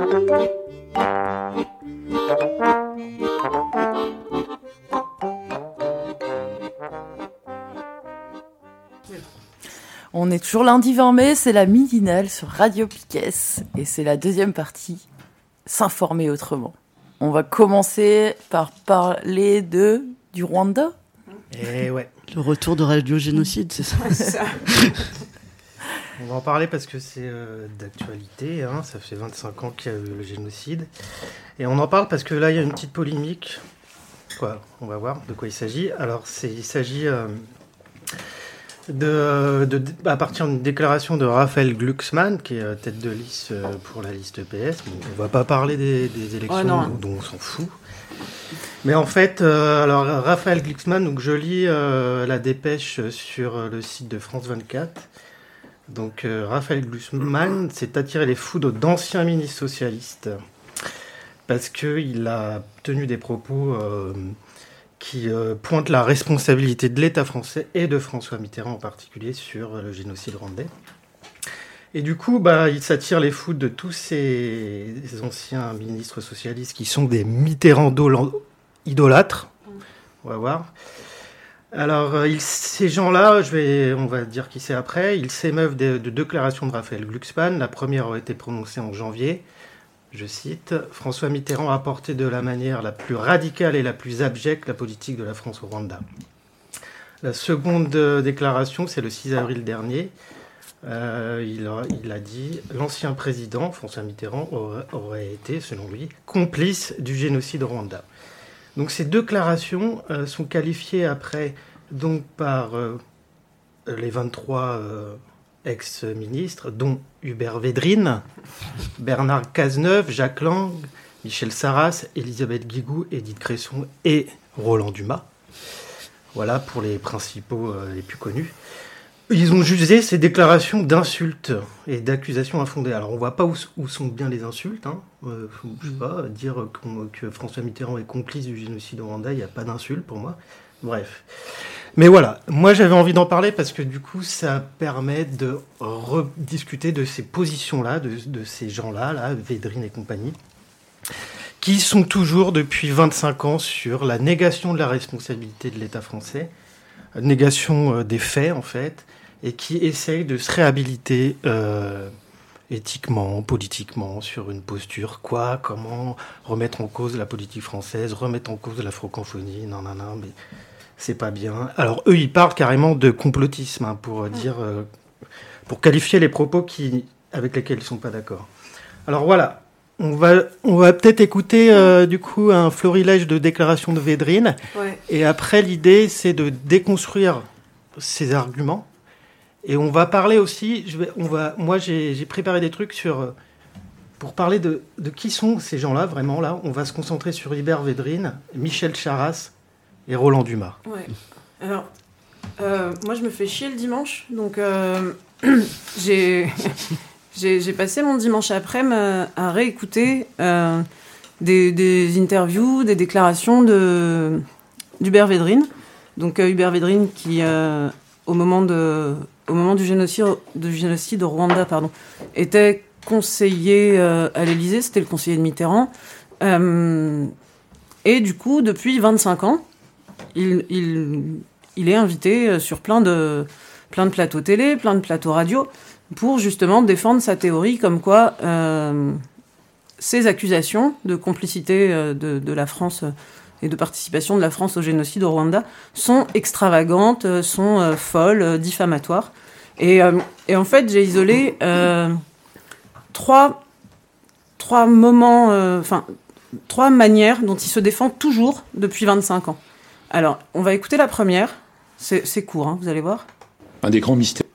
On est toujours lundi 20 mai, c'est la midinale sur Radio Piquet et c'est la deuxième partie, s'informer autrement. On va commencer par parler de du Rwanda. Et ouais. Le retour de Radio Génocide, c'est ça, On va en parler parce que c'est euh, d'actualité. Hein. Ça fait 25 ans qu'il y a eu le génocide. Et on en parle parce que là, il y a une petite polémique. Quoi On va voir de quoi il s'agit. Alors, il s'agit euh, de, de, à partir d'une déclaration de Raphaël Glucksmann, qui est euh, tête de liste pour la liste PS. on va pas parler des, élections dont on s'en fout. Mais en fait, alors Raphaël Glucksmann, donc je lis la dépêche sur le site de France 24. Donc euh, Raphaël Glucksmann s'est attiré les foudres d'anciens ministres socialistes parce qu'il a tenu des propos euh, qui euh, pointent la responsabilité de l'État français et de François Mitterrand en particulier sur le génocide rwandais. Et du coup, bah, il s'attire les foudres de tous ces anciens ministres socialistes qui sont des Mitterrand idolâtres. On va voir. Alors, euh, ces gens-là, on va dire qui c'est après, ils s'émeuvent de, de, déclarations de Raphaël Glucksmann. La première a été prononcée en janvier. Je cite François Mitterrand a apporté de la manière la plus radicale et la plus abjecte la politique de la France au Rwanda. La seconde euh, déclaration, c'est le 6 avril dernier. Euh, il, a, dit l'ancien président, François Mitterrand, aurait, été, selon lui, complice du génocide au Rwanda. Donc ces déclarations sont qualifiées après donc par euh, les 23 euh, ex-ministres, dont Hubert Védrine, Bernard Cazeneuve, Jacques Lang, Michel Sarras, Elisabeth Guigou, Edith Cresson et Roland Dumas. Voilà pour les principaux les plus connus. Ils ont jugé ces déclarations d'insultes et d'accusations infondées. Alors on voit pas où, sont bien les insultes. Hein. Euh, je sais pas, dire que François Mitterrand est complice du génocide au Rwanda, il n'y a pas d'insulte pour moi. Bref. Mais voilà, moi j'avais envie d'en parler parce que du coup ça permet de rediscuter de ces positions-là, de, ces gens-là, là, Védrine et compagnie, qui sont toujours depuis 25 ans sur la négation de la responsabilité de l'État français, négation euh, des faits en fait, et qui essaye de se réhabiliter euh, éthiquement, politiquement, sur une posture. Quoi Comment remettre en cause la politique française, remettre en cause la francophonie Non, non, non, mais c'est pas bien. Alors eux, ils parlent carrément de complotisme hein, pour dire, euh, pour qualifier les propos qui, avec lesquels ils sont pas d'accord. Alors voilà. On va, on va peut-être écouter euh, du coup un florilège de déclarations de Védrine. Ouais. Et après, l'idée, c'est de déconstruire ces arguments et on va parler aussi, je vais, on va, moi j'ai préparé des trucs sur, euh, pour parler de, de qui sont ces gens-là, vraiment là. On va se concentrer sur Hubert Védrine, Michel Charras et Roland Dumas. Ouais. Alors, euh, moi je me fais chier le dimanche, donc euh, j'ai passé mon dimanche après à réécouter euh, des, interviews, des déclarations d'Hubert Védrine. Donc Hubert Védrine qui, au moment de du génocide, du génocide au Rwanda, pardon, était conseiller à l'Élysée, c'était le conseiller de Mitterrand. Et du coup, depuis 25 ans, il, est invité euh, sur plein de, plateaux télé, plein de plateaux radio, pour justement défendre sa théorie comme quoi euh, ces accusations de complicité de, de la France et de participation de la France au génocide au Rwanda sont extravagantes, euh, sont euh, folles, euh, diffamatoires. Et, en fait, j'ai isolé euh, trois moments, enfin, trois manières dont il se défend toujours depuis 25 ans. Alors, on va écouter la première. C'est court, hein, vous allez voir. Un des grands mystères.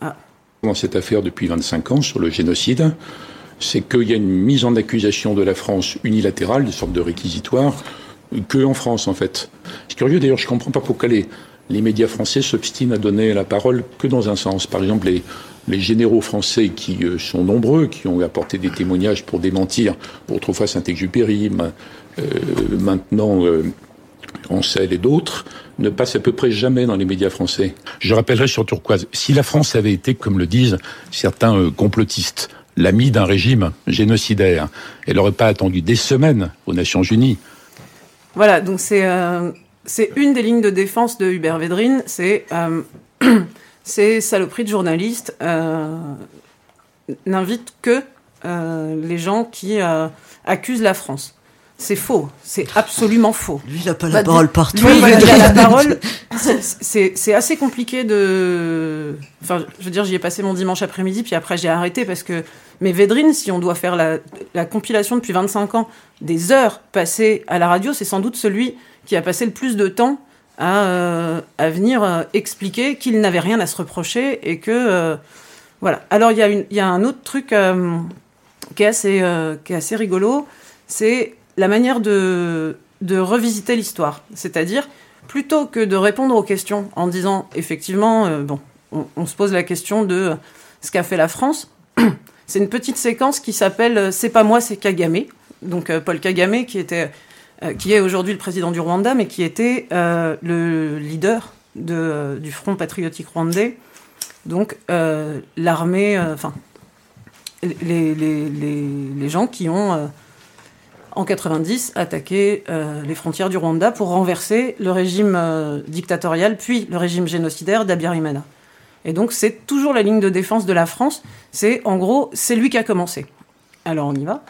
Ah, Dans cette affaire depuis 25 ans sur le génocide, c'est qu'il y a une mise en accusation de la France unilatérale, des sortes de réquisitoires, que en France en fait. C'est curieux d'ailleurs, je ne comprends pas pourquoi les, les médias français s'obstinent à donner la parole que dans un sens. Par exemple, les, les généraux français qui euh, sont nombreux, qui ont apporté des témoignages pour démentir autrefois Saint-Exupéry, euh, maintenant euh, Ancel et d'autres, ne passent à peu près jamais dans les médias français. Je rappellerai sur Turquoise, si la France avait été, comme le disent certains euh, complotistes, l'ami d'un régime génocidaire, elle n'aurait pas attendu des semaines aux Nations Unies. Voilà, donc c'est c'est une des lignes de défense de Hubert Védrine, c'est ces saloperies de journalistes n'invitent que les gens qui accusent la France. C'est faux, c'est absolument faux. Lui, il n'a pas la parole partout. Lui, il a la parole. C'est assez compliqué de. Enfin, je veux dire, j'y ai passé mon dimanche après-midi, puis après j'ai arrêté parce que. Mais Védrine, si on doit faire la, la compilation depuis 25 ans des heures passées à la radio, c'est sans doute celui qui a passé le plus de temps à, euh, à venir euh, expliquer qu'il n'avait rien à se reprocher et que. Euh, voilà. Alors, il y, a une, y a un autre truc qui, est assez, qui est assez rigolo, c'est la manière de, revisiter l'histoire. C'est-à-dire, plutôt que de répondre aux questions en disant, effectivement, euh, bon, on, se pose la question de ce qu'a fait la France, c'est une petite séquence qui s'appelle euh, C'est pas moi, c'est Kagame. Donc euh, Paul Kagame, qui, était, est aujourd'hui le président du Rwanda, mais qui était le leader de, du Front patriotique rwandais. Donc l'armée, enfin, les, gens qui ont en 90, attaquer euh, les frontières du Rwanda pour renverser le régime euh, dictatorial, puis le régime génocidaire d'Abiyarimana. Et donc c'est toujours la ligne de défense de la France. C'est en gros, c'est lui qui a commencé. Alors on y va.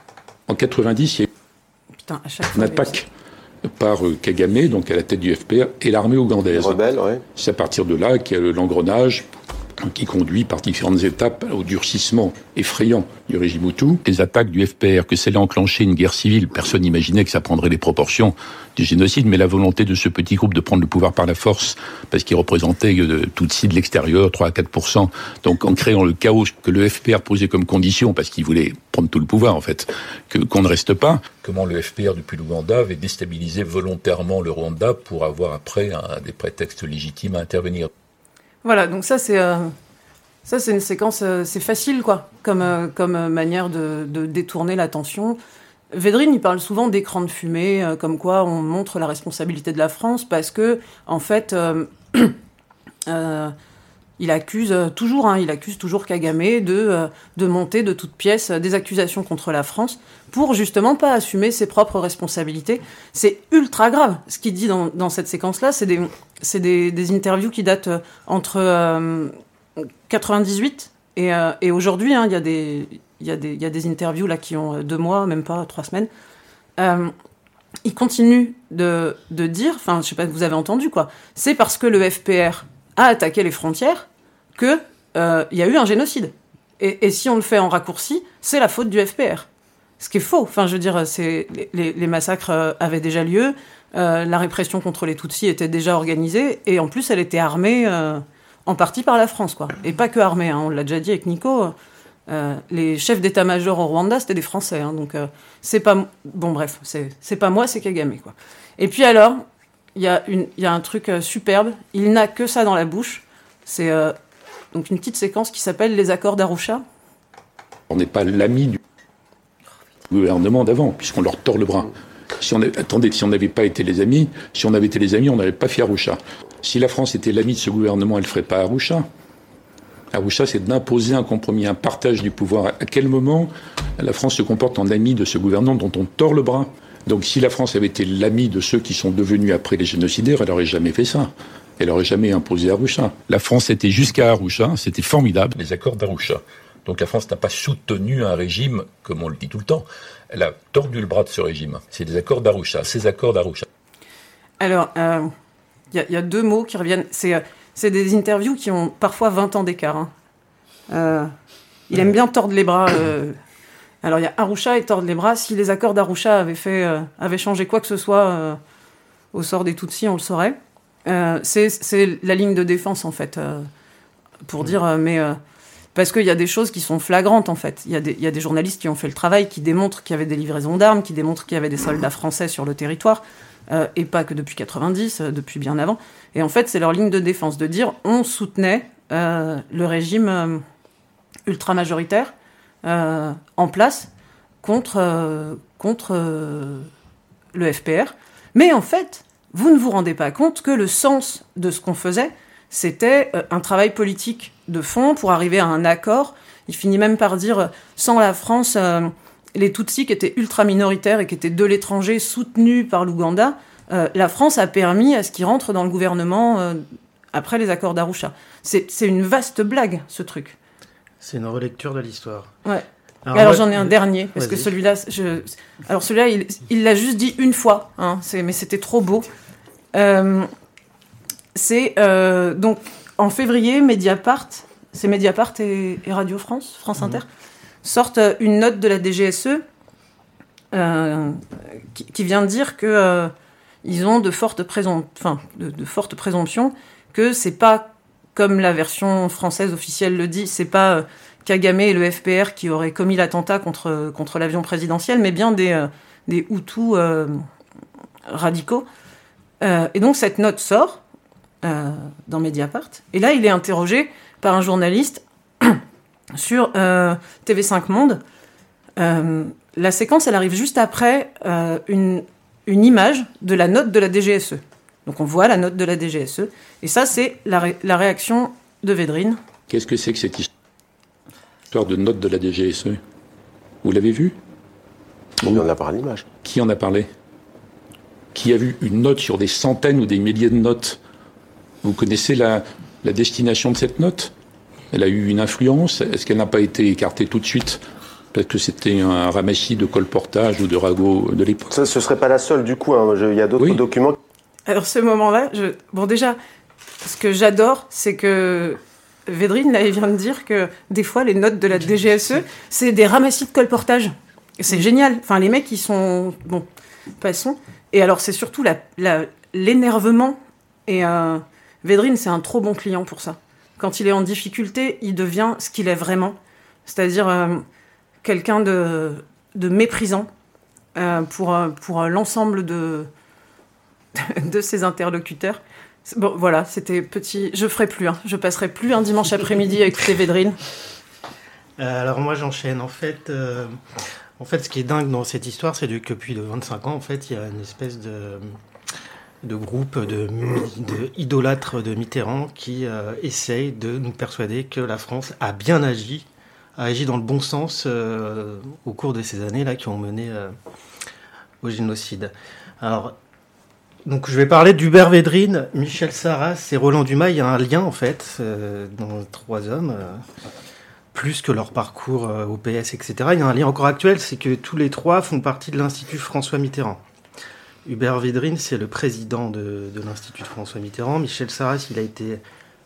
En 90, il y a une attaque par euh, Kagame, donc à la tête du FPR, et l'armée ougandaise. C'est à partir de là qu'il y a l'engrenage qui conduit par différentes étapes au durcissement effrayant du régime Hutu. Les attaques du FPR, que allait enclencher une guerre civile, personne n'imaginait que ça prendrait les proportions du génocide, mais la volonté de ce petit groupe de prendre le pouvoir par la force, parce qu'il représentait euh, tout de suite de l'extérieur, 3 à 4 donc en créant le chaos que le FPR posait comme condition, parce qu'il voulait prendre tout le pouvoir en fait, que qu'on ne reste pas. Comment le FPR depuis l'Ouganda avait déstabilisé volontairement le Rwanda pour avoir après un, des prétextes légitimes à intervenir? Voilà, donc ça c'est euh, ça c'est une séquence, euh, c'est facile quoi, comme euh, comme manière de, détourner l'attention. Védrine, il parle souvent d'écran de fumée, comme quoi on montre la responsabilité de la France parce que en fait. il accuse toujours, hein, il accuse toujours Kagame de, de monter de toutes pièces des accusations contre la France pour justement pas assumer ses propres responsabilités. C'est ultra grave. Ce qu'il dit dans, dans cette séquence-là, c'est des, c'est des, interviews qui datent euh, entre 98 euh, et, euh, et aujourd'hui. Hein, il y, a des, interviews là qui ont deux mois, même pas trois semaines. il continue de, dire, enfin, je sais pas, vous avez entendu quoi. C'est parce que le FPR a attaqué les frontières que il y a eu un génocide. Et, si on le fait en raccourci, c'est la faute du FPR. Ce qui est faux. Enfin, je veux dire, les, massacres avaient déjà lieu. Euh, la répression contre les Tutsis était déjà organisée et en plus elle était armée euh, en partie par la France, quoi. Et pas que armée, hein, on l'a déjà dit avec Nico. Euh, les chefs d'état-major au Rwanda, c'était des Français, hein, donc c'est pas bon. Bref, c'est pas moi, c'est Kagame, quoi. Et puis alors, il y, a y a un truc superbe. Il n'a que ça dans la bouche. C'est donc une petite séquence qui s'appelle les accords d'Arusha. On n'est pas l'ami du gouvernement d'avant, puisqu'on leur tord le bras. Si on attendez, si on n'avait pas été les amis, si on avait été les amis, on n'avait pas fait Arusha. Si la France était l'ami de ce gouvernement, elle ne ferait pas Arusha. Arusha, c'est d'imposer un compromis, un partage du pouvoir. À quel moment la France se comporte en ami de ce gouvernement dont on tord le bras? Donc si la France avait été l'ami de ceux qui sont devenus après les génocidaires, elle n'aurait jamais fait ça. Elle n'aurait jamais imposé Arusha. La France était jusqu'à Arusha, c'était formidable. Les accords d'Arusha. Donc la France n'a pas soutenu un régime, comme on le dit tout le temps. Elle a tordu le bras de ce régime. C'est des accords d'Arusha, ces accords d'Arusha. Alors, il euh, y, a deux mots qui reviennent. C'est euh, des interviews qui ont parfois 20 ans d'écart. Hein. Euh, il aime bien tordre les bras. alors, il y a Arusha et tordre les bras. Si les accords d'Arusha avaient, fait, avaient changé quoi que ce soit au sort des Tutsis, on le saurait. c'est la ligne de défense, en fait, pour dire, mais parce qu'il y a des choses qui sont flagrantes en fait. Il y, a des, journalistes qui ont fait le travail, qui démontrent qu'il y avait des livraisons d'armes, qui démontrent qu'il y avait des soldats français sur le territoire, euh, et pas que depuis 90, euh, depuis bien avant. Et en fait, c'est leur ligne de défense de dire on soutenait euh, le régime ultra majoritaire en place contre, contre le FPR. Mais en fait, vous ne vous rendez pas compte que le sens de ce qu'on faisait, c'était un travail politique de fond pour arriver à un accord. Il finit même par dire, sans la France, euh, les Tutsis qui étaient ultra minoritaires et qui étaient de l'étranger, soutenus par l'Ouganda, euh, la France a permis à ce qu'ils rentrent dans le gouvernement euh, après les accords d'Arusha. C'est une vaste blague, ce truc. C'est une relecture de l'histoire. Ouais. Alors, j'en ai un dernier, parce que celui-là, je... alors celui-là, il l'a juste dit une fois, hein, mais c'était trop beau. c'est donc en février, Mediapart, c'est Mediapart et, Radio France, France. Inter, sortent euh, une note de la DGSE euh, qui, vient dire que euh, ils ont de fortes, présomptions que c'est pas comme la version française officielle le dit, c'est pas Kagame et le FPR qui auraient commis l'attentat contre, contre l'avion présidentiel, mais bien des, des Hutus radicaux. et donc cette note sort, euh, dans Mediapart. Et là, il est interrogé par un journaliste sur euh, TV5 Monde. Euh, la séquence, elle arrive juste après une, une, image de la note de la DGSE. Donc on voit la note de la DGSE. Et ça, c'est la, la, réaction de Védrine. Qu'est-ce que c'est que cette histoire de note de la DGSE Vous l'avez vu? Qui en a parlé l'image Qui en a parlé? Qui a vu une note sur des centaines ou des milliers de notes? Vous connaissez la, destination de cette note? Elle a eu une influence? Est-ce qu'elle n'a pas été écartée tout de suite? Parce que c'était un ramassis de colportage ou de ragots de l'époque. Ça, ce serait pas la seule, du coup. Hein. Il y a d'autres documents. Alors, ce moment-là, je... bon, déjà, ce que j'adore, c'est que Védrine vient de dire que des fois, les notes de la DGSE, c'est des ramassis de colportage. C'est génial. Enfin, les mecs, ils sont. Bon, passons. Et alors, c'est surtout l'énervement la, et. Euh, Védrine, c'est un trop bon client pour ça. Quand il est en difficulté, il devient ce qu'il est vraiment, c'est-à-dire euh, quelqu'un de, méprisant euh, pour, euh, pour l'ensemble de, de ses interlocuteurs. Bon, voilà, c'était petit. Je ferai plus, hein. je passerai plus un dimanche après-midi à écouter Védrine. alors moi, j'enchaîne. En fait, en fait, ce qui est dingue dans cette histoire, c'est que depuis 25 ans, en fait, il y a une espèce de de groupes de, de, idolâtres de Mitterrand qui euh, essayent de nous persuader que la France a bien agi, a agi dans le bon sens euh, au cours de ces années-là qui ont mené euh, au génocide. Alors, donc je vais parler d'Hubert Védrine, Michel Sarras et Roland Dumas. Il y a un lien en fait dans trois hommes, plus que leur parcours au PS, etc. Il y a un lien encore actuel, c'est que tous les trois font partie de l'Institut François Mitterrand. Hubert Védrine, c'est le président de, l'Institut de François Mitterrand. Michel Sarras, il a été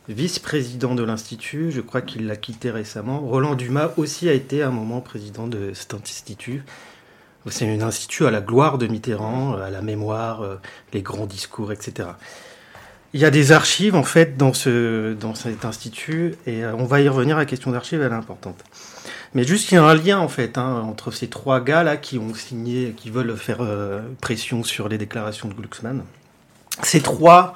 vice-président de l'Institut. Je crois qu'il l'a quitté récemment. Roland Dumas aussi a été à un moment président de cet institut. C'est un institut à la gloire de Mitterrand, à la mémoire, euh, les grands discours, etc. Il y a des archives en fait dans, dans cet institut et euh, on va y revenir. La question d'archives, elle est importante. Mais juste qu'il y a un lien en fait hein, entre ces trois gars là qui ont signé, qui veulent faire euh, pression sur les déclarations de Glucksmann. Ces trois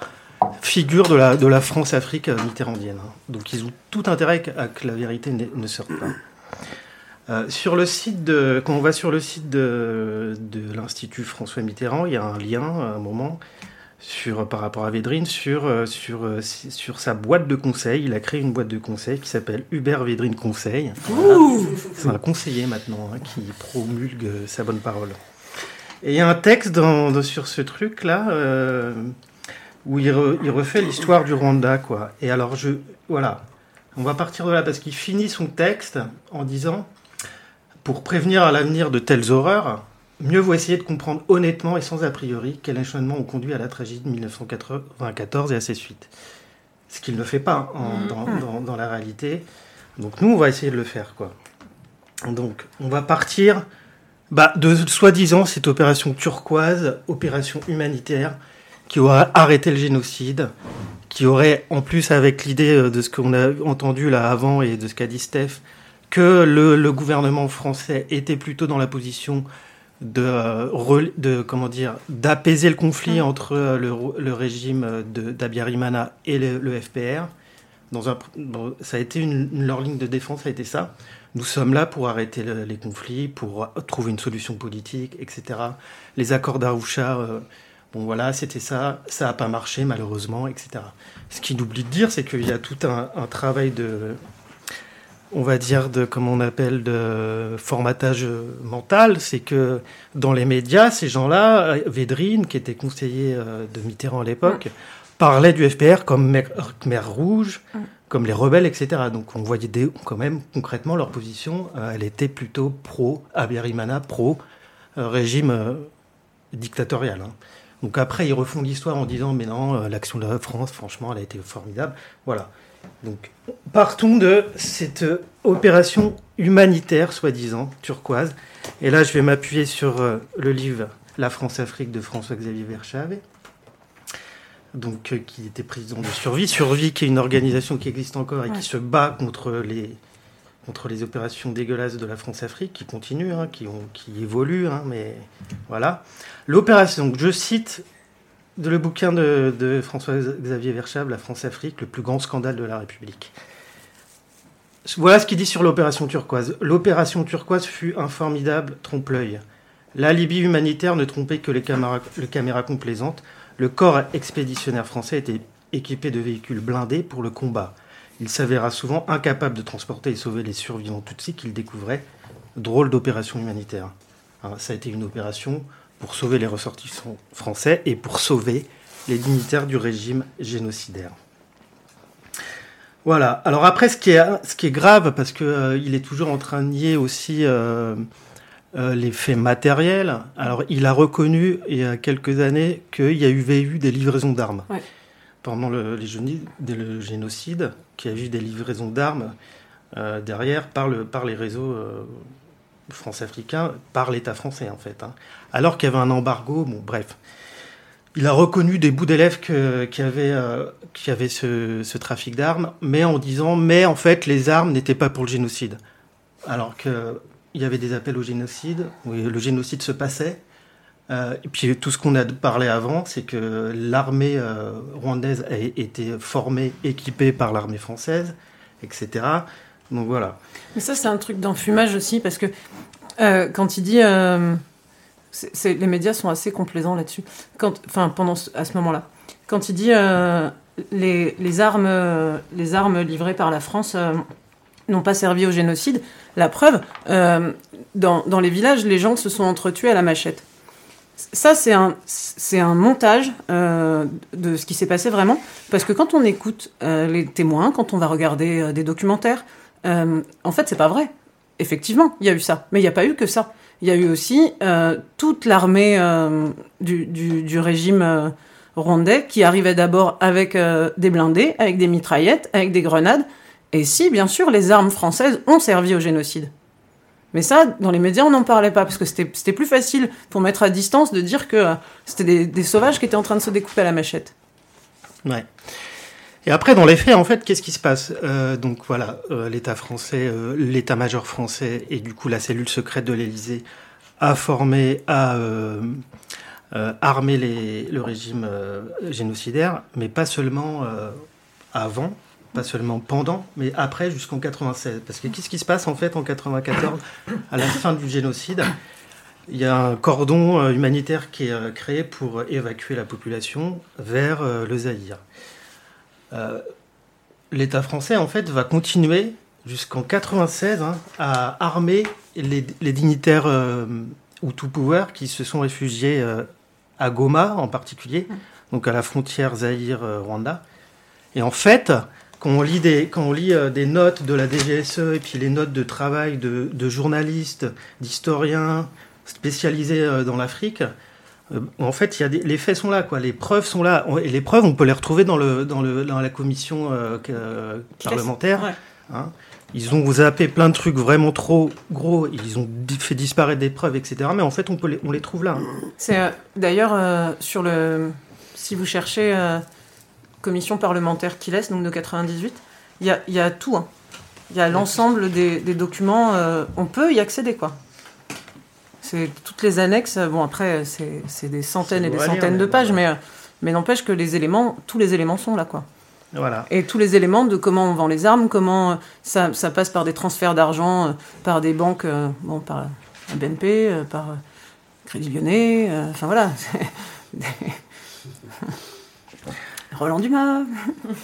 figures de la, France-Afrique mitterrandienne. Hein. Donc ils ont tout intérêt à que la vérité ne, sorte pas. Euh, sur le site de, quand on va sur le site de l'Institut François Mitterrand, il y a un lien à un moment sur, par rapport à Védrine sur, euh, sur, euh, sur sa boîte de conseil. Il a créé une boîte de conseil qui s'appelle Hubert Védrine Conseil. C'est un conseiller maintenant hein, qui promulgue sa bonne parole. Et il y a un texte dans, sur ce truc-là euh, où il, il refait l'histoire du Rwanda. Quoi. Et alors, je, voilà, on va partir de là parce qu'il finit son texte en disant Pour prévenir à l'avenir de telles horreurs, Mieux vaut essayer de comprendre honnêtement et sans a priori quel enchaînement ont conduit à la tragédie de 1994 et à ses suites. Ce qu'il ne fait pas mm. dans, la réalité. Donc nous, on va essayer de le faire. quoi. Donc on va partir bah, de soi-disant cette opération turquoise, opération humanitaire, qui aura arrêté le génocide, qui aurait, en plus avec l'idée de ce qu'on a entendu là avant et de ce qu'a dit Steph, que le, gouvernement français était plutôt dans la position de, de comment dire d'apaiser le conflit entre le, le régime d'Abiyarimana et le, FPR. Dans un, ça a été une, leur ligne de défense, ça a été ça. Nous sommes là pour arrêter les conflits, pour trouver une solution politique, etc. Les accords d'Arusha, euh, bon voilà, c'était ça, ça n'a pas marché malheureusement, etc. Ce qu'il oublie de dire, c'est qu'il y a tout un, un, travail de, on va dire, de, comme on appelle, de formatage mental. C'est que dans les médias, ces gens-là, Védrine, qui était conseiller euh, de Mitterrand à l'époque, parlait du FPR comme mer, rouge, comme les rebelles, etc. Donc on voyait quand même concrètement leur position, euh, elle était plutôt pro Abiyarimana, pro euh, régime dictatorial. Hein. Donc après, ils refont l'histoire en disant mais non, l'action de la France, franchement, elle a été formidable. Voilà. Donc, partons de cette opération humanitaire, soi-disant, turquoise. Et là, je vais m'appuyer sur euh, le livre La France-Afrique de François-Xavier Verschave, donc, euh, qui était président de Survie. Survie, qui est une organisation qui existe encore et qui se bat contre les, contre les opérations dégueulasses de la France-Afrique, qui continuent, hein, qui, ont, qui évoluent, hein, mais voilà. L'opération, je cite de le bouquin de, François-Xavier Verschave, La France-Afrique, le plus grand scandale de la République. Voilà ce qu'il dit sur l'opération turquoise. L'opération turquoise fut un formidable trompe-l'œil. La Libye humanitaire ne trompait que les caméras, les caméras complaisantes. Le corps expéditionnaire français était équipé de véhicules blindés pour le combat. Il s'avéra souvent incapable de transporter et sauver les survivants Tutsis qu'il découvrait. Drôle d'opération humanitaire. Hein, ça a été une opération pour sauver les ressortissants français et pour sauver les dignitaires du régime génocidaire. Voilà. Alors après, ce qui est, ce qui est grave, parce qu'il euh, est toujours en train de nier aussi euh, euh, les faits matériels. Alors, il a reconnu il y a quelques années qu'il y a eu, eu des livraisons d'armes. Pendant le, les, le, génocide, qu'il y a eu des livraisons d'armes derrière par, le, par les réseaux france-africain par l'État français, en fait. Hein. Alors qu'il y avait un embargo, bon, bref. Il a reconnu des bouts d'élèves qui avaient, euh, qui avaient ce, trafic d'armes, mais en disant, mais en fait, les armes n'étaient pas pour le génocide. Alors qu'il y avait des appels au génocide, où le génocide se passait. Euh, et puis tout ce qu'on a parlé avant, c'est que l'armée euh, rwandaise a été formée, équipée par l'armée française, etc. Donc voilà. Mais ça, c'est un truc d'enfumage aussi, parce que euh, quand il dit. Euh, les médias sont assez complaisants là-dessus. Enfin, pendant à ce moment-là. Quand il dit euh, les, les, armes, les armes livrées par la France n'ont pas servi au génocide, la preuve, dans, dans, les villages, les gens se sont entretués à la machette. Ça, c'est un, c'est un montage de ce qui s'est passé vraiment. Parce que quand on écoute les témoins, quand on va regarder des documentaires, euh, en fait, c'est pas vrai. Effectivement, il y a eu ça. Mais il n'y a pas eu que ça. Il y a eu aussi euh, toute l'armée euh, du, régime rwandais qui arrivait d'abord avec des blindés, avec des mitraillettes, avec des grenades. Et si, bien sûr, les armes françaises ont servi au génocide. Mais ça, dans les médias, on n'en parlait pas, parce que c'était plus facile pour mettre à distance de dire que c'était des, des, sauvages qui étaient en train de se découper à la machette. Ouais. Et après, dans les faits, en fait, qu'est-ce qui se passe? Euh, Donc voilà, euh, l'État français, euh, l'État-major français et du coup la cellule secrète de l'Élysée a formé, a armé le régime génocidaire, mais pas seulement avant, pas seulement pendant, mais après jusqu'en 96. Parce que qu'est-ce qui se passe en fait en 94, à la fin du génocide? Il y a un cordon humanitaire qui est créé pour évacuer la population vers le Zaïre. Euh, l'État français, en fait, va continuer jusqu'en 96 hein, à armer les, dignitaires euh, Hutu Power qui se sont réfugiés euh, à Goma en particulier, mm. donc à la frontière Zaïre-Rwanda. Et en fait, quand on lit, des, quand on lit des notes de la DGSE et puis les notes de travail de, de journalistes, d'historiens spécialisés dans l'Afrique, euh, en fait, il y a les faits sont là, quoi. Les preuves sont là. Et les preuves, on peut les retrouver dans, le, dans, le, dans la commission euh, parlementaire. Hein. Ils ont zappé plein de trucs vraiment trop gros. Ils ont fait disparaître des preuves, etc. Mais en fait, on, peut les, on les trouve là. Hein. C'est euh, d'ailleurs sur le. Si vous cherchez commission parlementaire qui laisse, donc de 98, il y a, y a, tout. Hein. Il y a l'ensemble des, des, documents. on peut y accéder, quoi. C'est toutes les annexes. Bon, après, c'est des centaines et des centaines de pages, mais, mais n'empêche que les éléments, tous les éléments sont là, quoi. Voilà. Et tous les éléments de comment on vend les armes, comment ça, ça passe par des transferts d'argent, euh, par des banques, euh, bon, par la BNP, euh, par Crédit Lyonnais, enfin voilà. Roland Dumas.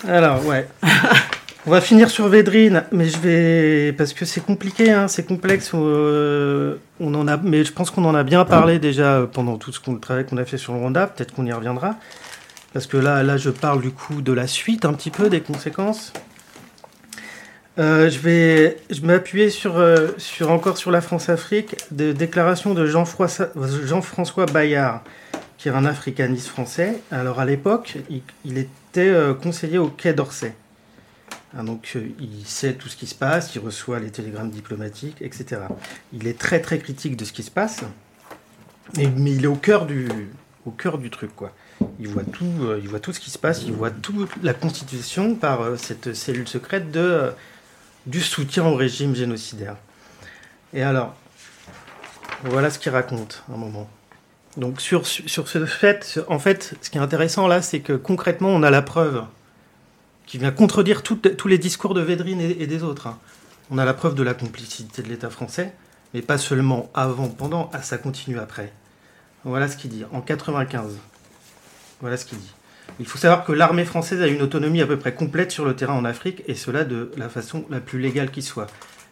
Alors, ouais. On va finir sur Védrine, mais je vais parce que c'est compliqué, hein, c'est complexe. on en a, mais je pense qu'on en a bien parlé déjà pendant tout ce qu'on, le travail qu'on a fait sur le Rwanda. Peut-être qu'on y reviendra. Parce que là, là, je parle du coup de la suite un petit peu des conséquences. Euh, je vais m'appuyer sur, euh, sur encore sur la France-Afrique, de déclaration de Jean-François Bayard, qui est un africaniste français. Alors à l'époque, il, était euh, conseiller au Quai d'Orsay. Hein, donc il sait tout ce qui se passe, il reçoit les télégrammes diplomatiques, etc. Il est très très critique de ce qui se passe, mais il est au cœur du, au cœur du truc, quoi. Il voit tout, euh, il voit tout ce qui se passe, il voit toute la constitution par euh, cette cellule secrète de, euh, du soutien au régime génocidaire. Et alors, voilà ce qu'il raconte un moment. Donc sur, sur ce fait, en fait, ce qui est intéressant là, c'est que concrètement, on a la preuve qui vient contredire tous les discours de Védrine et, des autres. Hein. On a la preuve de la complicité de l'État français, mais pas seulement avant, pendant, ah, ça continue après. Voilà ce qu'il dit. En 95, voilà ce qu'il dit. Il faut savoir que l'armée française a une autonomie à peu près complète sur le terrain en Afrique, et cela de la façon la plus légale qui soit.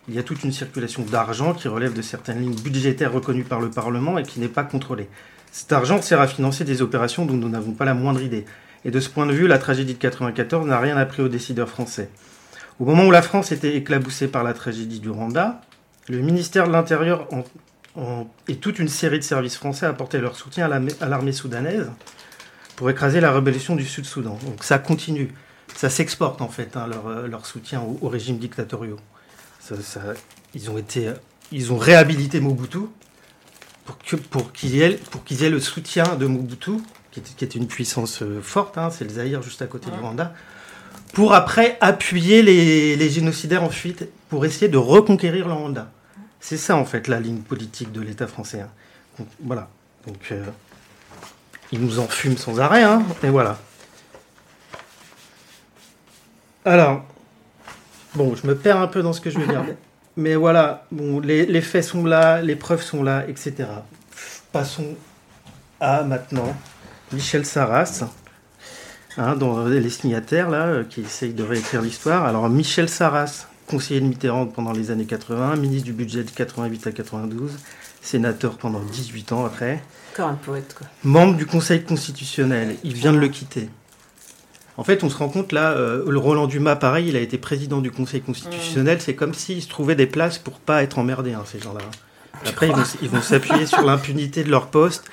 Il y a toute une circulation d'argent qui relève de certaines lignes budgétaires reconnues par le Parlement et qui n'est pas contrôlée. Cet argent sert à financer des opérations dont nous n'avons pas la moindre idée. Et de ce point de vue, la tragédie de 94 n'a rien appris aux décideurs français. Au moment où la France était éclaboussée par la tragédie du Rwanda, le ministère de l'Intérieur et toute une série de services français apportaient leur soutien à l'armée soudanaise pour écraser la rébellion du Sud-Soudan. Donc ça continue. Ça s'exporte en fait, hein, euh, leur, soutien au, régime dictatoriaux. ils, ont ils ont réhabilité Mobutu pour qu'il aient, le soutien de Mobutu, qui était, une puissance euh, forte, hein, c'est le Zaïre juste à côté du Rwanda, pour après appuyer les, génocidaires en fuite, pour essayer de reconquérir le Rwanda. C'est ça en fait la ligne politique de l'État français. Hein. voilà. Donc, euh, il nous en fume sans arrêt, hein, et voilà. Alors, bon, je me perds un peu dans ce que je veux dire. Mais voilà, bon, les, faits sont là, les preuves sont là, etc. Passons à maintenant Michel Sarras, hein, dans les signataires là, euh, qui essayent de réécrire l'histoire. Alors Michel Sarras, conseiller de Mitterrand pendant les années 80, ministre du budget de 88 à 92, sénateur pendant 18 ans après. Encore un poète, quoi. Membre du Conseil constitutionnel. Il vient de le quitter. En fait, on se rend compte là, euh, le Roland Dumas, pareil, il a été président du Conseil constitutionnel. C'est comme s'il se trouvait des places pour pas être emmerdés, hein, ces gens-là. Après, ils vont, s'appuyer sur l'impunité de leur poste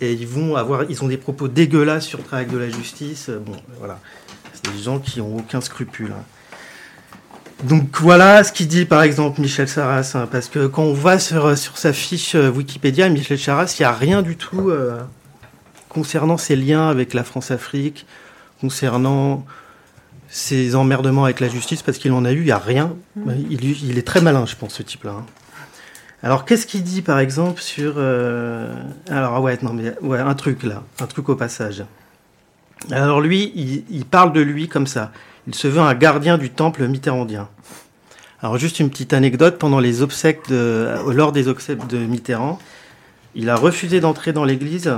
et ils vont avoir, ils ont des propos dégueulasses sur le travail de la justice. Bon, voilà, c'est des gens qui ont aucun scrupule. Hein. Donc voilà ce qu'il dit par exemple Michel Sarras, hein, parce que quand on va sur, sur sa fiche euh, Wikipédia, Michel Sarras, il n'y a rien du tout euh, concernant ses liens avec la France-Afrique, concernant ses emmerdements avec la justice, parce qu'il en a eu, il n'y a rien. Mmh. Il, est très malin, je pense, ce type-là. Hein. Alors qu'est-ce qu'il dit par exemple sur... Euh, alors ouais, non mais un truc là, un truc au passage. Alors lui, il, parle de lui comme ça. Il se veut un gardien du temple mitterrandien. Alors juste une petite anecdote, pendant les obsèques de, lors des obsèques de Mitterrand, il a refusé d'entrer dans l'église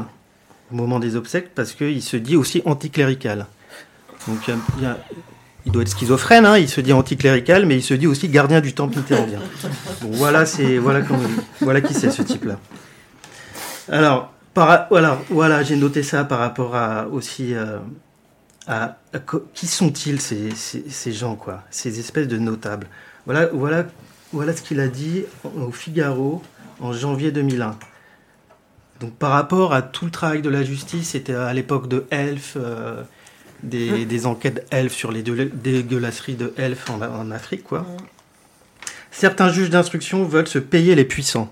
au moment des obsèques parce qu'il se dit aussi anticlérical. Donc il, doit être schizophrène, hein, il se dit anticlérical, mais il se dit aussi gardien du temple mitterrandien. voilà, voilà, qui c'est ce type-là. Alors, voilà, voilà j'ai noté ça par rapport à aussi euh, qui sont-ils ces, ces, gens, quoi Ces espèces de notables? Voilà, voilà, voilà ce qu'il a dit au Figaro en janvier 2001. Donc par rapport à tout le travail de la justice, c'était à l'époque de Elf, euh, des, des, enquêtes Elf sur les dégueulasseries de Elf en, en Afrique, quoi. Certains juges d'instruction veulent se payer les puissants.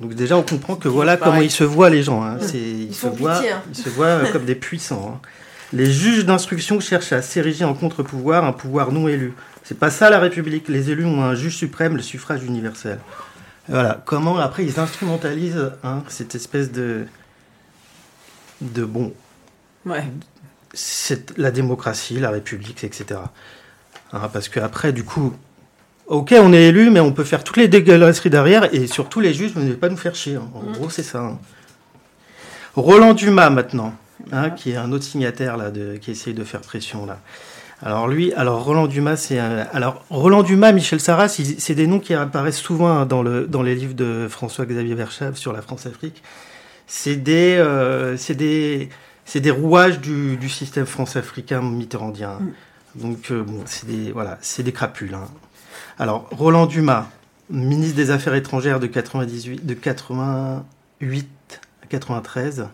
Donc déjà, on comprend que voilà comment ils se voient les gens. Hein. ils, se voient, hein. ils se voient comme des puissants. Hein. Les juges d'instruction cherchent à s'ériger en contre-pouvoir, un pouvoir non élu. C'est pas ça la République. Les élus ont un juge suprême, le suffrage universel. voilà. Comment après ils instrumentalisent hein, cette espèce de de bon. Ouais. C'est la démocratie, la République, etc. Hein, parce que après, du coup, ok, on est élu, mais on peut faire toutes les dégueulasseries derrière, et surtout les juges, vous ne pas nous faire chier. Hein. En mm. gros, c'est ça. Hein. Roland Dumas, maintenant, qui est un autre signataire là, de, qui essaye de faire pression là. Alors lui, alors Roland Dumas, c'est alors Roland Dumas, Michel Sarras, c'est des noms qui apparaissent souvent dans le dans les livres de François-Xavier Verschave sur la France-Afrique. C'est des euh, c'est des c'est des rouages du, du système france-africain mitterrandien. Mm. Donc euh, bon, c'est des voilà, c'est des crapules. Hein. Alors Roland Dumas, ministre des Affaires étrangères de 98, de 88 à 93.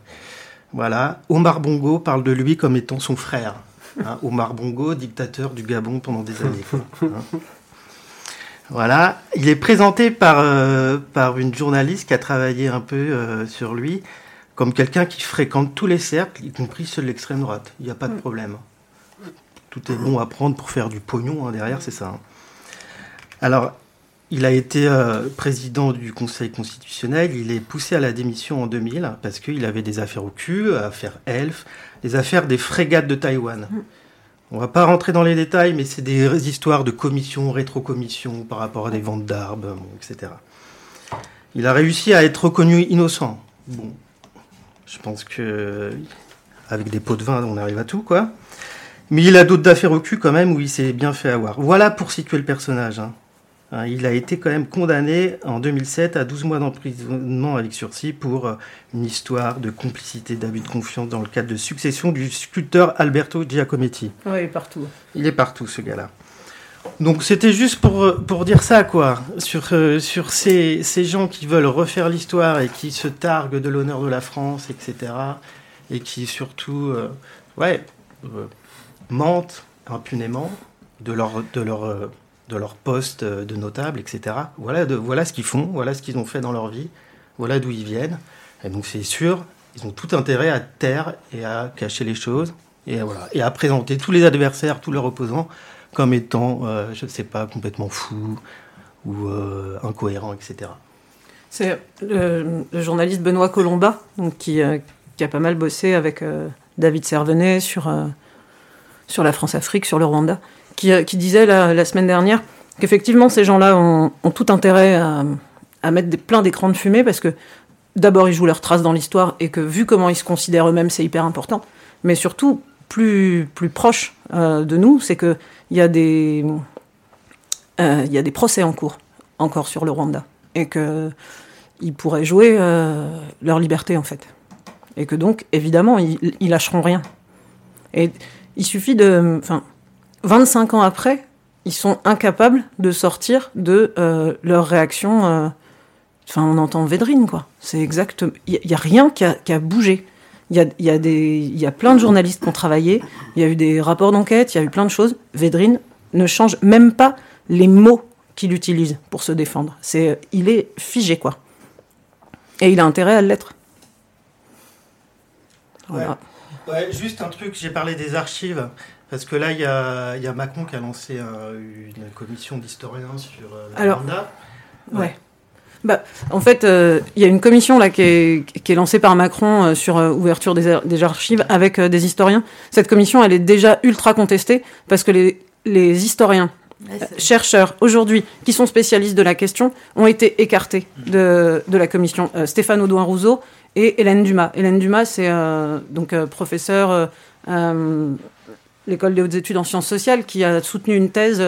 Voilà, Omar Bongo parle de lui comme étant son frère. Hein. Omar Bongo, dictateur du Gabon pendant des années. Hein. Voilà, il est présenté par, euh, par une journaliste qui a travaillé un peu euh, sur lui comme quelqu'un qui fréquente tous les cercles, y compris ceux de l'extrême droite. Il n'y a pas de mm. problème. Tout est bon à prendre pour faire du pognon, hein, derrière, c'est ça. Hein. Alors, il a été euh, président du Conseil constitutionnel. Il est poussé à la démission en 2000 parce qu'il avait des affaires au cul, affaires Elf, des affaires des frégates de Taïwan. Mm. On va pas rentrer dans les détails, mais c'est des histoires de commission, rétrocommission par rapport à des ventes d'arbres, etc. Il a réussi à être reconnu innocent. Bon, je pense que avec des pots de vin, on arrive à tout, quoi. Mais il a d'autres affaires au cul quand même où il s'est bien fait avoir. Voilà pour situer le personnage. Hein. Hein, il a été quand même condamné en 2007 à 12 mois d'emprisonnement avec sursis pour euh, une histoire de complicité, d'abus de confiance dans le cadre de succession du sculpteur Alberto Giacometti. Oui, il est partout. Il est partout, ce gars-là. Donc c'était juste pour, euh, pour dire ça, quoi, sur, euh, sur ces, ces gens qui veulent refaire l'histoire et qui se targuent de l'honneur de la France, etc. Et qui surtout, ouais, mentent impunément de leur, de leur, euh, de leur poste de notable, etc. Voilà, de, voilà ce qu'ils font, voilà ce qu'ils ont fait dans leur vie, voilà d'où ils viennent. Et donc c'est sûr, ils ont tout intérêt à taire et à cacher les choses et, voilà, et à présenter tous les adversaires, tous leurs opposants comme étant, euh, je ne sais pas, complètement fous ou euh, incohérents, etc. C'est le, journaliste Benoît Colomba, qui, a pas mal bossé avec David Servenet sur sur la France-Afrique, sur le Rwanda, qui, euh, disait la, semaine dernière qu'effectivement ces gens-là ont, tout intérêt à, mettre plein d'écrans de fumée parce que d'abord ils jouent leur trace dans l'histoire et que vu comment ils se considèrent eux-mêmes, c'est hyper important. Mais surtout, plus, plus proche euh, de nous, c'est qu'il y, a des, euh, y a des procès en cours encore sur le Rwanda et qu'ils pourraient jouer leur liberté en fait. Et que donc, évidemment, ils, lâcheront rien. Et il suffit de. Enfin, 25 ans après, ils sont incapables de sortir de euh, leur réaction. Euh, enfin, on entend Védrine, quoi. C'est exact. Il n'y a, rien qui a, bougé. Il y a, y, a y a plein de journalistes qui ont travaillé. Il y a eu des rapports d'enquête, il y a eu plein de choses. Védrine ne change même pas les mots qu'il utilise pour se défendre. C'est, il est figé, quoi. Et il a intérêt à l'être. Voilà. Ouais, juste un truc, j'ai parlé des archives, parce que là, il y a, y a, Macron qui a lancé une commission d'historiens sur euh, la Alors, ouais. Bah, en fait, euh, il y a une commission là qui est, qui est lancée par Macron euh, sur ouverture des, des, archives avec des historiens. Cette commission, elle est déjà ultra contestée parce que les, les historiens, chercheurs aujourd'hui qui sont spécialistes de la question ont été écartés de, de la commission. Stéphane Audouin-Rousseau et Hélène Dumas. Hélène Dumas, c'est euh, donc euh, professeur euh, l'école des hautes études en sciences sociales qui a soutenu une thèse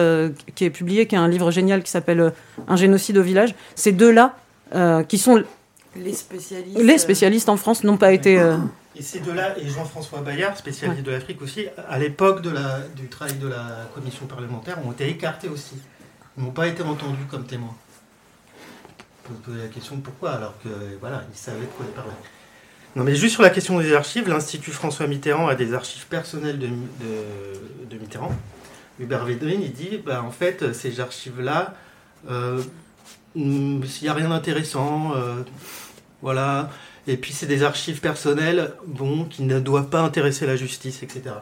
qui est publiée, qui est un livre génial qui s'appelle Un génocide au village. Ces deux-là, qui sont les spécialistes, les spécialistes en France, n'ont pas été. Et ces deux-là, et Jean-François Bayard, spécialiste de l'Afrique aussi, à l'époque du travail de la commission parlementaire, ont été écartés aussi. Ils n'ont pas été entendus comme témoins poser la question de pourquoi, alors que voilà, il savait de quoi il parlait. Non, mais juste sur la question des archives, l'Institut François Mitterrand a des archives personnelles de, de, Mitterrand. Hubert Védrine, il dit, bah, en fait, ces archives-là, euh, il n'y a rien d'intéressant, euh, voilà. Et puis c'est des archives personnelles, bon, qui ne doivent pas intéresser la justice, etc.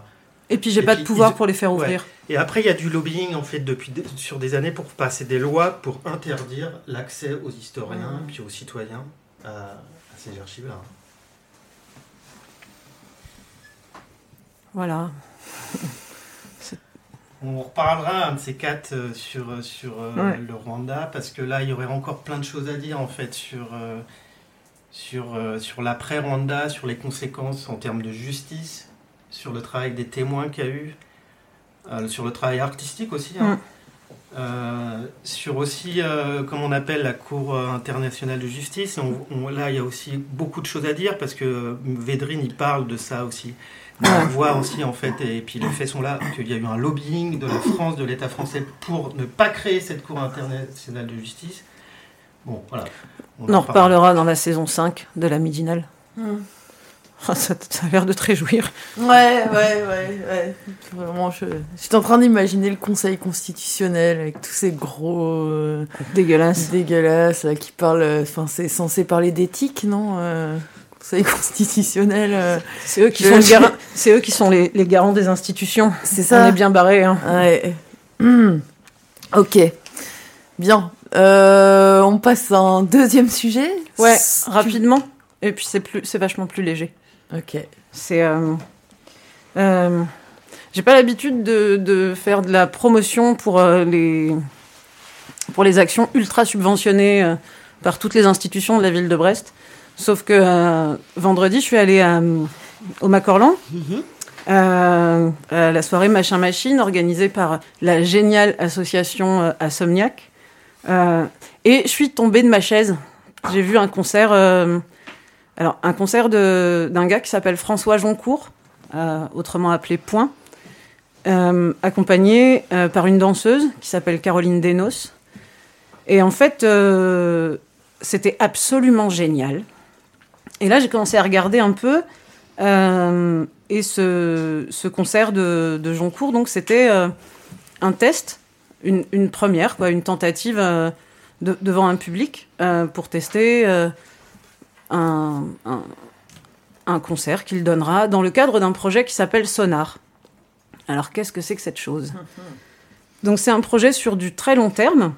Et puis j'ai pas de pouvoir pour les faire ouvrir. Et après il y a du lobbying en fait depuis sur des années pour passer des lois pour interdire l'accès aux historiens puis aux citoyens à, ces archives-là. Voilà. On reparlera un de ces quatre euh, sur, euh, sur euh, le Rwanda parce que là il y aurait encore plein de choses à dire en fait sur, sur, sur l'après-Rwanda, sur les conséquences en termes de justice, sur le travail des témoins qu'il y a eu, sur le travail artistique aussi, hein. mm. sur aussi, comme on appelle, la Cour internationale de justice. On, là, il y a aussi beaucoup de choses à dire parce que Védrine, il parle de ça aussi. On voit aussi, en fait, et puis les faits sont là, qu'il y a eu un lobbying de la France, de l'État français, pour ne pas créer cette Cour internationale de justice. Bon, voilà. On, en, reparlera dans la saison 5 de la Midinale. Mm. ça, ça, a l'air de te réjouir. Ouais, ouais, ouais, ouais. Vraiment, je, suis en train d'imaginer le Conseil constitutionnel avec tous ces gros euh, dégueulasses, dégueulasses qui parlent. Euh, enfin, c'est censé parler d'éthique, non euh, Conseil constitutionnel. c'est eux qui sont, c'est eux qui sont les, les, garants des institutions. C'est ça. On est bien barré. Hein. Ouais. Ok. Bien. on passe à un deuxième sujet. Ouais, rapidement. Et puis c'est plus, c'est vachement plus léger. Ok. C'est. Euh, euh, j'ai pas l'habitude de, de, faire de la promotion pour euh, les pour les actions ultra subventionnées par toutes les institutions de la ville de Brest. Sauf que vendredi, je suis allée au Macorlan. Mhm. à la soirée Machin Machine organisée par la géniale association Assomniac. et je suis tombée de ma chaise. J'ai vu un concert alors, un concert d'un gars qui s'appelle François Joncourt, euh, autrement appelé Point, euh, accompagné euh, par une danseuse qui s'appelle Caroline Denos. Et en fait, c'était absolument génial. Et là, j'ai commencé à regarder un peu. et ce, concert de, Joncourt, donc, c'était un test, une, première, quoi, une tentative devant un public pour tester un, un, concert qu'il donnera dans le cadre d'un projet qui s'appelle Sonar. Alors qu'est-ce que c'est que cette chose? Donc c'est un projet sur du très long terme.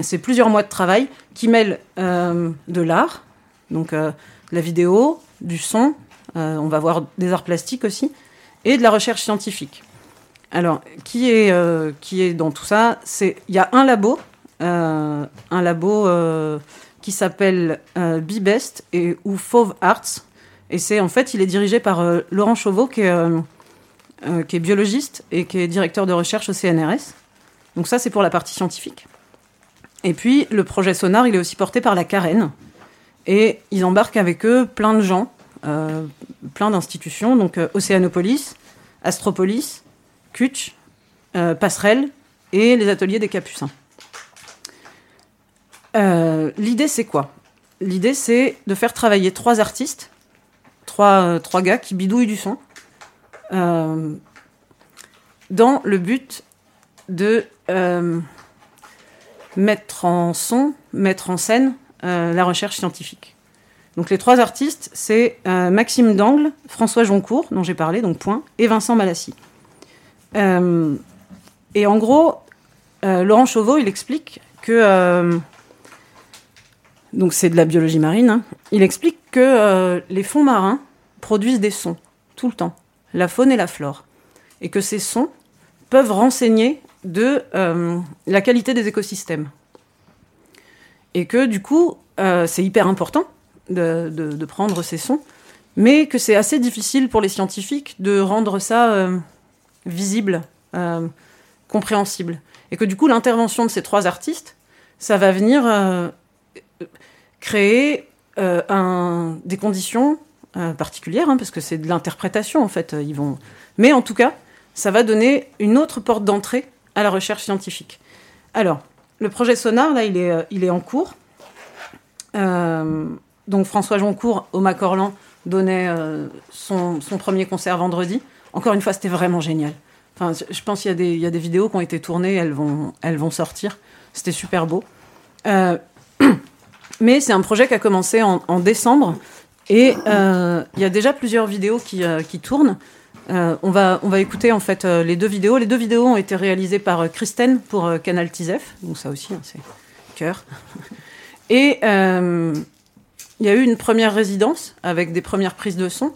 C'est plusieurs mois de travail qui euh, de l'art, donc euh, la vidéo, du son, euh, on va voir des arts plastiques aussi, et de la recherche scientifique. Alors, qui est, qui est dans tout ça? C'est Il y a un labo, un labo qui s'appelle euh, Bibest et ou Fauve Arts. Et c'est en fait, il est dirigé par euh, Laurent Chauveau, qui est, euh, qui est biologiste et qui est directeur de recherche au CNRS. Donc ça, c'est pour la partie scientifique. Et puis, le projet Sonar, il est aussi porté par la Carène. Et ils embarquent avec eux plein de gens, plein d'institutions, donc Océanopolis, Astropolis, Kutch, Passerelle et les ateliers des Capucins. Euh, l'idée, c'est quoi? L'idée, c'est de faire travailler trois artistes, trois, euh, trois gars qui bidouillent du son, euh, dans le but de mettre en son, mettre en scène la recherche scientifique. Donc les trois artistes, c'est Maxime Dangle, François Joncourt, dont j'ai parlé, donc point, et Vincent Malassi. et en gros, Laurent Chauveau, il explique que donc c'est de la biologie marine, hein. il explique que euh, les fonds marins produisent des sons tout le temps, la faune et la flore, et que ces sons peuvent renseigner de euh, la qualité des écosystèmes. Et que du coup, euh, c'est hyper important de, prendre ces sons, mais que c'est assez difficile pour les scientifiques de rendre ça visible, compréhensible. Et que du coup, l'intervention de ces trois artistes, ça va venir créer euh, des conditions euh, particulières, hein, parce que c'est de l'interprétation en fait. Ils vont... Mais en tout cas, ça va donner une autre porte d'entrée à la recherche scientifique. Alors, le projet Sonar, là, il est, euh, en cours. donc François Joncourt, au Macorlan, donnait son, son, premier concert vendredi. Encore une fois, c'était vraiment génial. Enfin, je pense qu'il y, y, a des vidéos qui ont été tournées, elles vont, elles vont sortir. C'était super beau. Mais c'est un projet qui a commencé en, décembre Et il y a déjà plusieurs vidéos qui, qui tournent. On, va, on va écouter en fait les deux vidéos. Les deux vidéos ont été réalisées par Kristen pour Canal Tizef, donc ça aussi, hein, c'est cœur. Et il y a eu une première résidence avec des premières prises de son,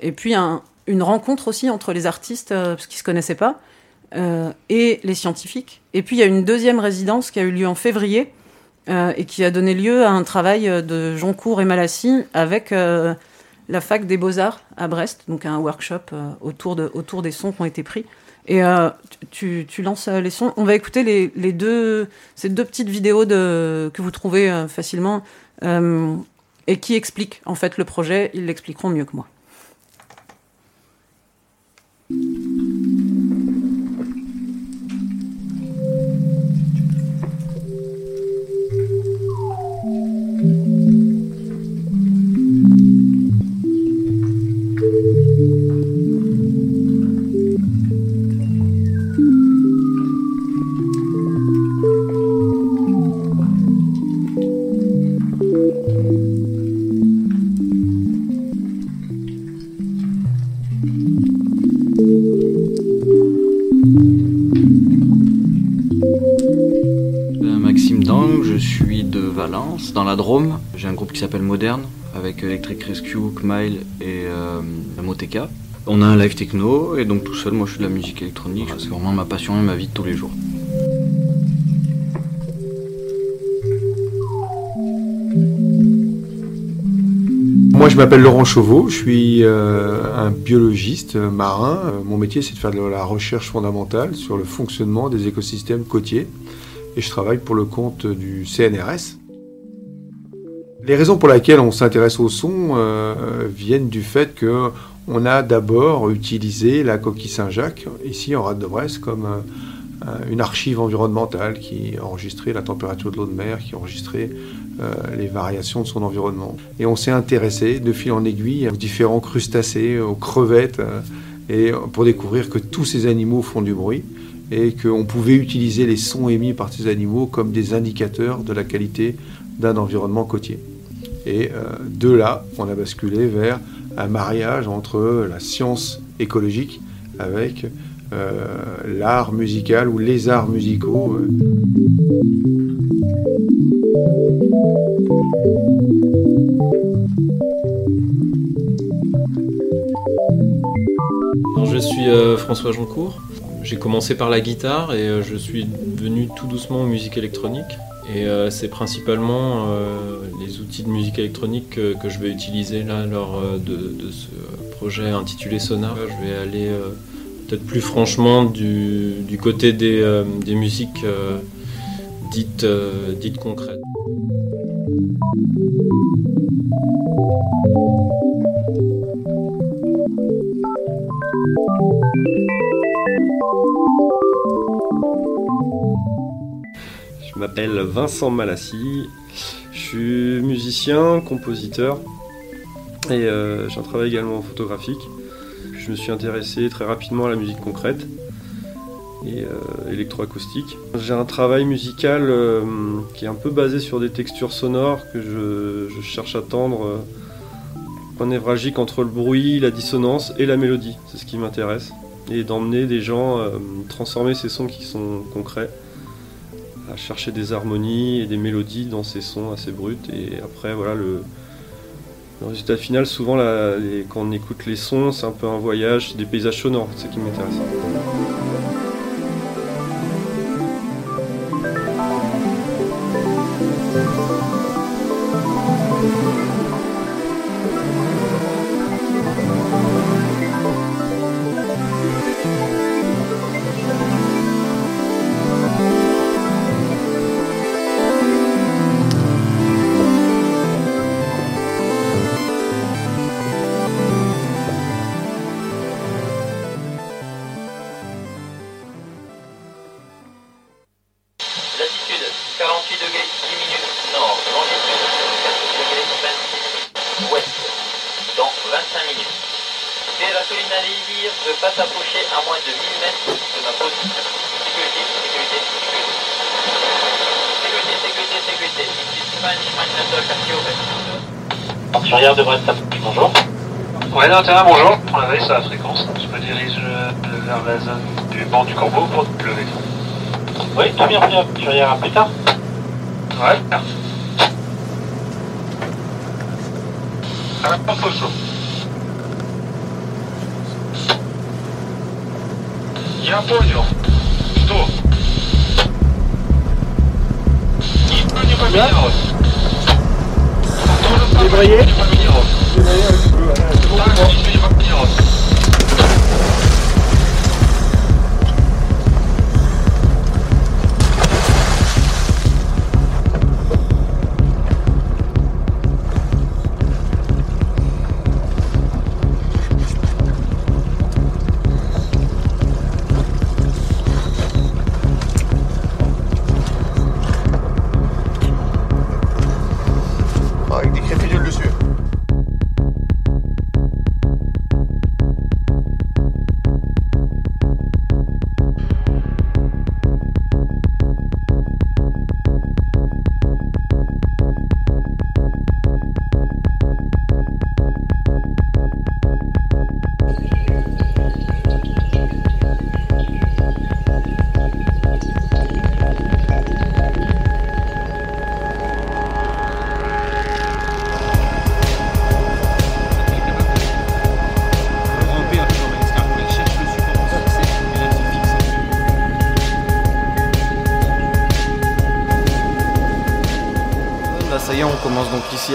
et puis une rencontre aussi entre les artistes, parce qu'ils ne se connaissaient pas, euh, et les scientifiques. Et puis il y a une deuxième résidence qui a eu lieu en février euh, et qui a donné lieu à un travail de Joncourt et Malassi avec euh, la fac des beaux-arts à Brest, donc un workshop autour, de, autour des sons qui ont été pris. Et tu, tu, lances les sons. On va écouter les, les, deux, ces deux petites vidéos de, que vous trouvez facilement et qui expliquent en fait le projet. Ils l'expliqueront mieux que moi. Dans la Drôme. J'ai un groupe qui s'appelle Moderne avec Electric Rescue, Kmile et euh, Moteka. On a un live techno et donc tout seul, moi je fais de la musique électronique. C'est vraiment ma passion et ma vie de tous les jours. Moi, je m'appelle Laurent Chauveau, je suis euh, un biologiste marin. Mon métier, c'est de faire de la recherche fondamentale sur le fonctionnement des écosystèmes côtiers. Et je travaille pour le compte du CNRS, les raisons pour lesquelles on s'intéresse au son euh, viennent du fait que on a d'abord utilisé la coquille Saint-Jacques, ici en Rade de Brest, comme euh, une archive environnementale qui enregistrait la température de l'eau de mer, qui enregistrait euh, les variations de son environnement. Et on s'est intéressé de fil en aiguille aux différents crustacés, aux crevettes, et pour découvrir que tous ces animaux font du bruit et qu'on pouvait utiliser les sons émis par ces animaux comme des indicateurs de la qualité d'un environnement côtier. Et euh, de là, on a basculé vers un mariage entre la science écologique avec euh, l'art musical ou les arts musicaux. je suis euh, François Joncourt. J'ai commencé par la guitare et je suis venu tout doucement aux musiques électroniques. Et euh, c'est principalement euh, les outils de musique électronique que, je vais utiliser là lors euh, de, ce projet intitulé Sonar. Je vais aller peut-être plus franchement du, côté des, des musiques dites, dites concrètes. M'appelle Vincent Malassi, je suis musicien, compositeur et euh, j'ai un travail également photographique. Je me suis intéressé très rapidement à la musique concrète et euh, électroacoustique. J'ai un travail musical euh, qui est un peu basé sur des textures sonores que je, cherche à tendre, point névralgique entre le bruit, la dissonance et la mélodie. C'est ce qui m'intéresse. Et d'emmener des gens transformer ces sons qui sont concrets à chercher des harmonies et des mélodies dans ces sons assez bruts. Et après, voilà, le, résultat final, souvent, quand on écoute les sons, c'est un peu un voyage, des paysages sonores, c'est ce qui m'intéresse.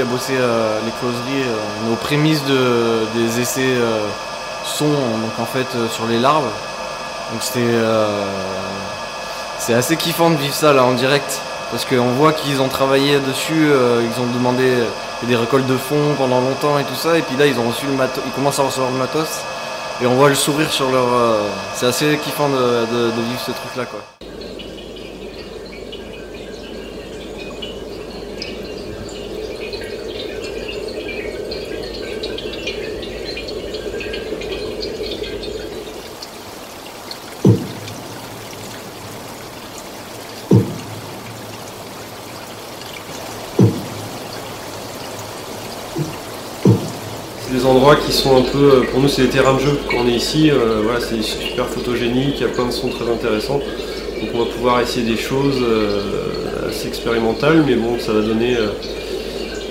À bosser euh, les closeries, euh, nos prémices de, des essais euh, sont donc en fait sur les larves. Donc c'était c'est assez kiffant de vivre ça là en direct parce qu'on voit qu'ils ont travaillé dessus, ils ont demandé des récoltes de fonds pendant longtemps et tout ça, et puis là ils ont reçu le matos, ils commencent à recevoir le matos, et on voit le sourire sur leur. c'est assez kiffant de, de vivre ce truc là quoi. Qui sont un peu, euh, pour nous c'est des terrains de jeu quand on est ici, euh, voilà, c'est super photogénique, il y a plein de sons très intéressants. Donc on va pouvoir essayer des choses euh, assez expérimentales, mais bon, ça va donner.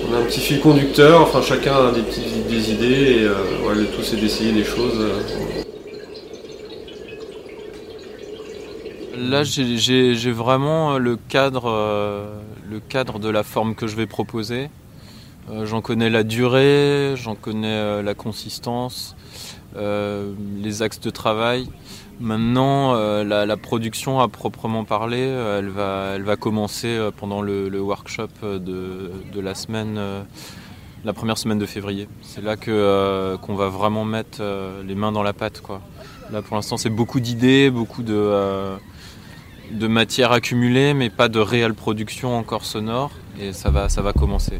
on a un petit fil conducteur, enfin chacun a des petites des idées, et le tout c'est d'essayer des choses. Là, j'ai vraiment le cadre, le cadre de la forme que je vais proposer. Euh, j'en connais la durée, j'en connais euh, la consistance, euh, les axes de travail. Maintenant, la, production à proprement parler, elle, va, elle va commencer pendant le, workshop de, la semaine, la première semaine de février. C'est là qu'on va vraiment mettre les mains dans la pâte. Quoi. Là, pour l'instant, c'est beaucoup d'idées, beaucoup de, de matière accumulée, mais pas de réelle production encore sonore. Et ça va, ça va commencer.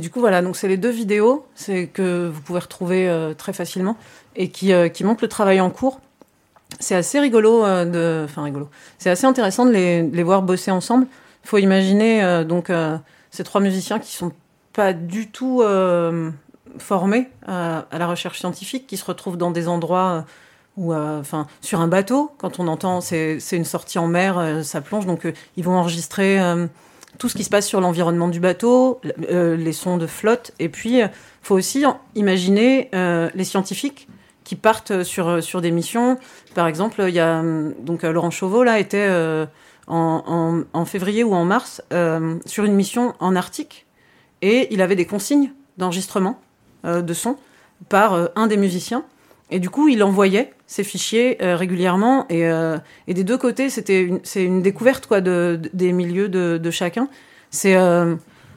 Du coup, voilà, donc c'est les deux vidéos que vous pouvez retrouver euh, très facilement et qui, euh, qui, montrent le travail en cours. C'est assez rigolo, euh, enfin rigolo. C'est assez intéressant de les, les, voir bosser ensemble. Il faut imaginer donc ces trois musiciens qui sont pas du tout formés à la recherche scientifique, qui se retrouvent dans des endroits ou enfin sur un bateau. Quand on entend, c'est une sortie en mer, ça plonge, donc ils vont enregistrer tout ce qui se passe sur l'environnement du bateau, les sons de flotte, et puis il faut aussi imaginer les scientifiques qui partent sur, sur des missions. Par exemple, il y a donc Laurent Chauveau là était en, en, février ou en mars sur une mission en Arctique et il avait des consignes d'enregistrement de son par un des musiciens. Et du coup, il envoyait ces fichiers régulièrement. Et, et, des deux côtés, c'était c'est une découverte quoi de, des milieux de, chacun. C'est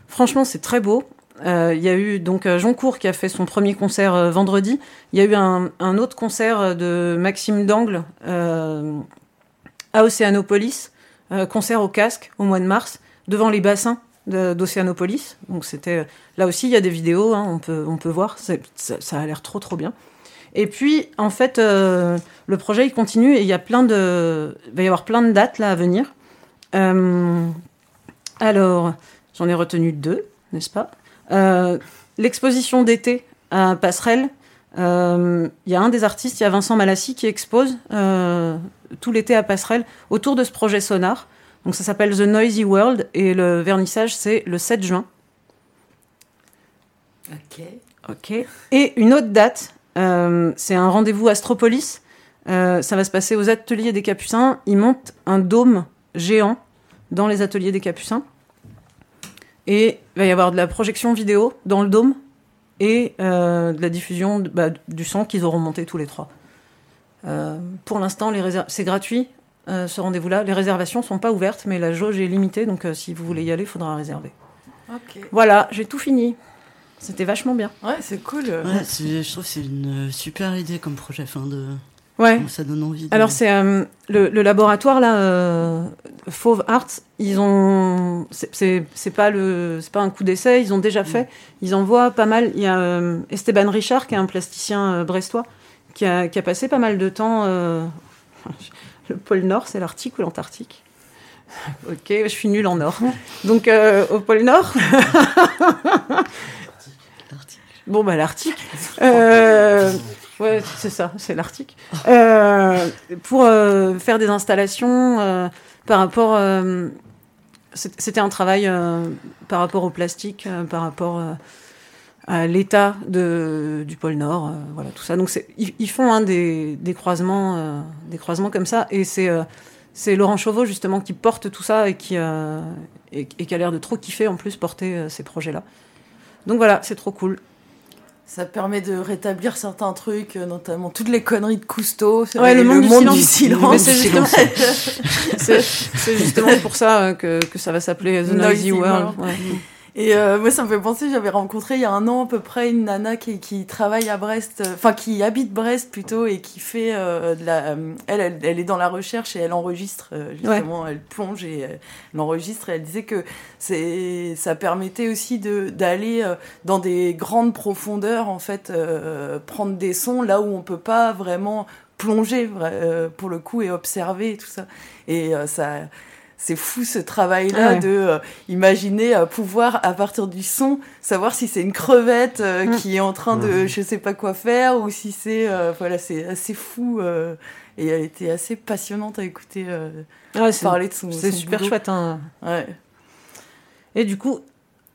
franchement, c'est très beau. Il y a eu donc Joncourt qui a fait son premier concert vendredi. Il y a eu un, autre concert de Maxime Dangle à Océanopolis, concert au casque au mois de mars devant les bassins d'Océanopolis. Donc c'était là aussi il y a des vidéos, hein, on peut on peut voir, ça, a l'air trop trop bien. Et puis en fait euh, le projet il continue et il y a plein de il va y avoir plein de dates là à venir. Euh, alors j'en ai retenu deux, n'est-ce pas? Euh, L'exposition d'été à Passerelle. Il y a un des artistes, il y a Vincent Malassi qui expose tout l'été à Passerelle autour de ce projet sonar. Donc ça s'appelle The Noisy World et le vernissage c'est le 7 juin. Ok. Ok. Et une autre date, euh, c'est un rendez-vous Astropolis. Euh, ça va se passer aux ateliers des Capucins. Ils montent un dôme géant dans les ateliers des Capucins. Et il va y avoir de la projection vidéo dans le dôme et euh, de la diffusion bah, du son qu'ils auront monté tous les trois. pour l'instant, c'est gratuit. Ce rendez-vous-là. Les réservations sont pas ouvertes, mais la jauge est limitée, donc si vous voulez y aller, il faudra réserver. Voilà, j'ai tout fini. C'était vachement bien. Ouais, c'est cool. Ouais, je trouve que c'est une super idée comme projet. Fin de... Ouais. Ça donne envie. Alors, c'est euh, le, laboratoire, là, Fauve Arts, ils ont. C'est pas, le, pas un coup d'essai, ils ont déjà fait. Ils envoient pas mal. Il y a Esteban Richard, qui est un plasticien brestois, qui a, qui a, passé pas mal de temps le pôle Nord, c'est l'Arctique ou l'Antarctique? Ok, je suis nulle en Nord. Donc, euh, au pôle Nord. bon, bah, l'Arctique. Euh, ouais, c'est ça, c'est l'Arctique. Euh, pour faire des installations par rapport. C'était un travail par rapport au plastique, par rapport à l'état du pôle Nord, euh, voilà tout ça. Donc ils, ils, font hein, des, des, croisements, euh, des croisements comme ça, et c'est euh, c'est Laurent Chauveau justement qui porte tout ça et qui et, qui a l'air de trop kiffer en plus porter ces projets-là. Donc voilà, c'est trop cool. Ça permet de rétablir certains trucs, notamment toutes les conneries de Cousteau. Ouais, le, monde, du, silence. C'est justement, justement, pour ça que, que ça va s'appeler The Noisy, World. Ouais. Et euh, moi, ça me fait penser, j'avais rencontré il y a un an à peu près une nana qui, qui travaille à Brest, euh, enfin qui habite Brest plutôt et qui fait euh, de la. Elle, elle, est dans la recherche et elle enregistre justement, elle plonge et elle enregistre. Et elle disait que c'est, ça permettait aussi de d'aller dans des grandes profondeurs en fait, prendre des sons là où on peut pas vraiment plonger pour le coup et observer tout ça. Et ça c'est fou ce travail-là de euh, imaginer euh, pouvoir à partir du son savoir si c'est une crevette euh, mm. qui est en train de je sais pas quoi faire ou si c'est voilà c'est assez fou et elle était assez passionnante à écouter parler de son c'est super chouette hein. ouais. et du coup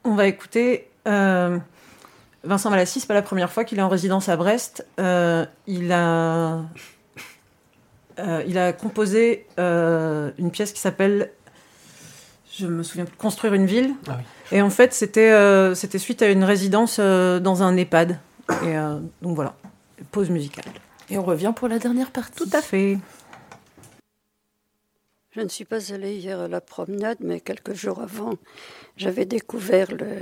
on va écouter Vincent Malassi c'est pas la première fois qu'il est en résidence à Brest il a euh, il a composé euh, une pièce qui s'appelle, je me souviens plus, Construire une ville. Ah Et en fait, c'était euh, c'était suite à une résidence dans un EHPAD. Et donc voilà, pause musicale. Et on revient pour la dernière partie. Tout à fait. Je ne suis pas allée hier à la promenade, mais quelques jours avant, j'avais découvert le,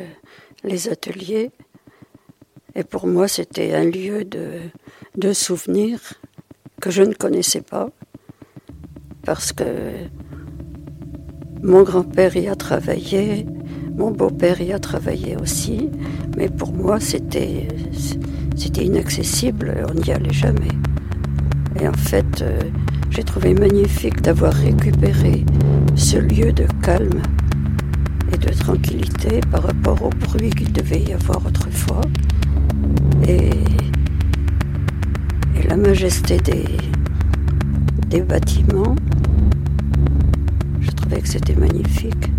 les ateliers. Et pour moi, c'était un lieu de, de souvenirs que je ne connaissais pas, parce que mon grand-père y a travaillé, mon beau-père y a travaillé aussi, mais pour moi c'était inaccessible, on n'y allait jamais. Et en fait, euh, j'ai trouvé magnifique d'avoir récupéré ce lieu de calme et de tranquillité par rapport au bruit qu'il devait y avoir autrefois. Et la majesté des, des bâtiments. Je trouvais que c'était magnifique.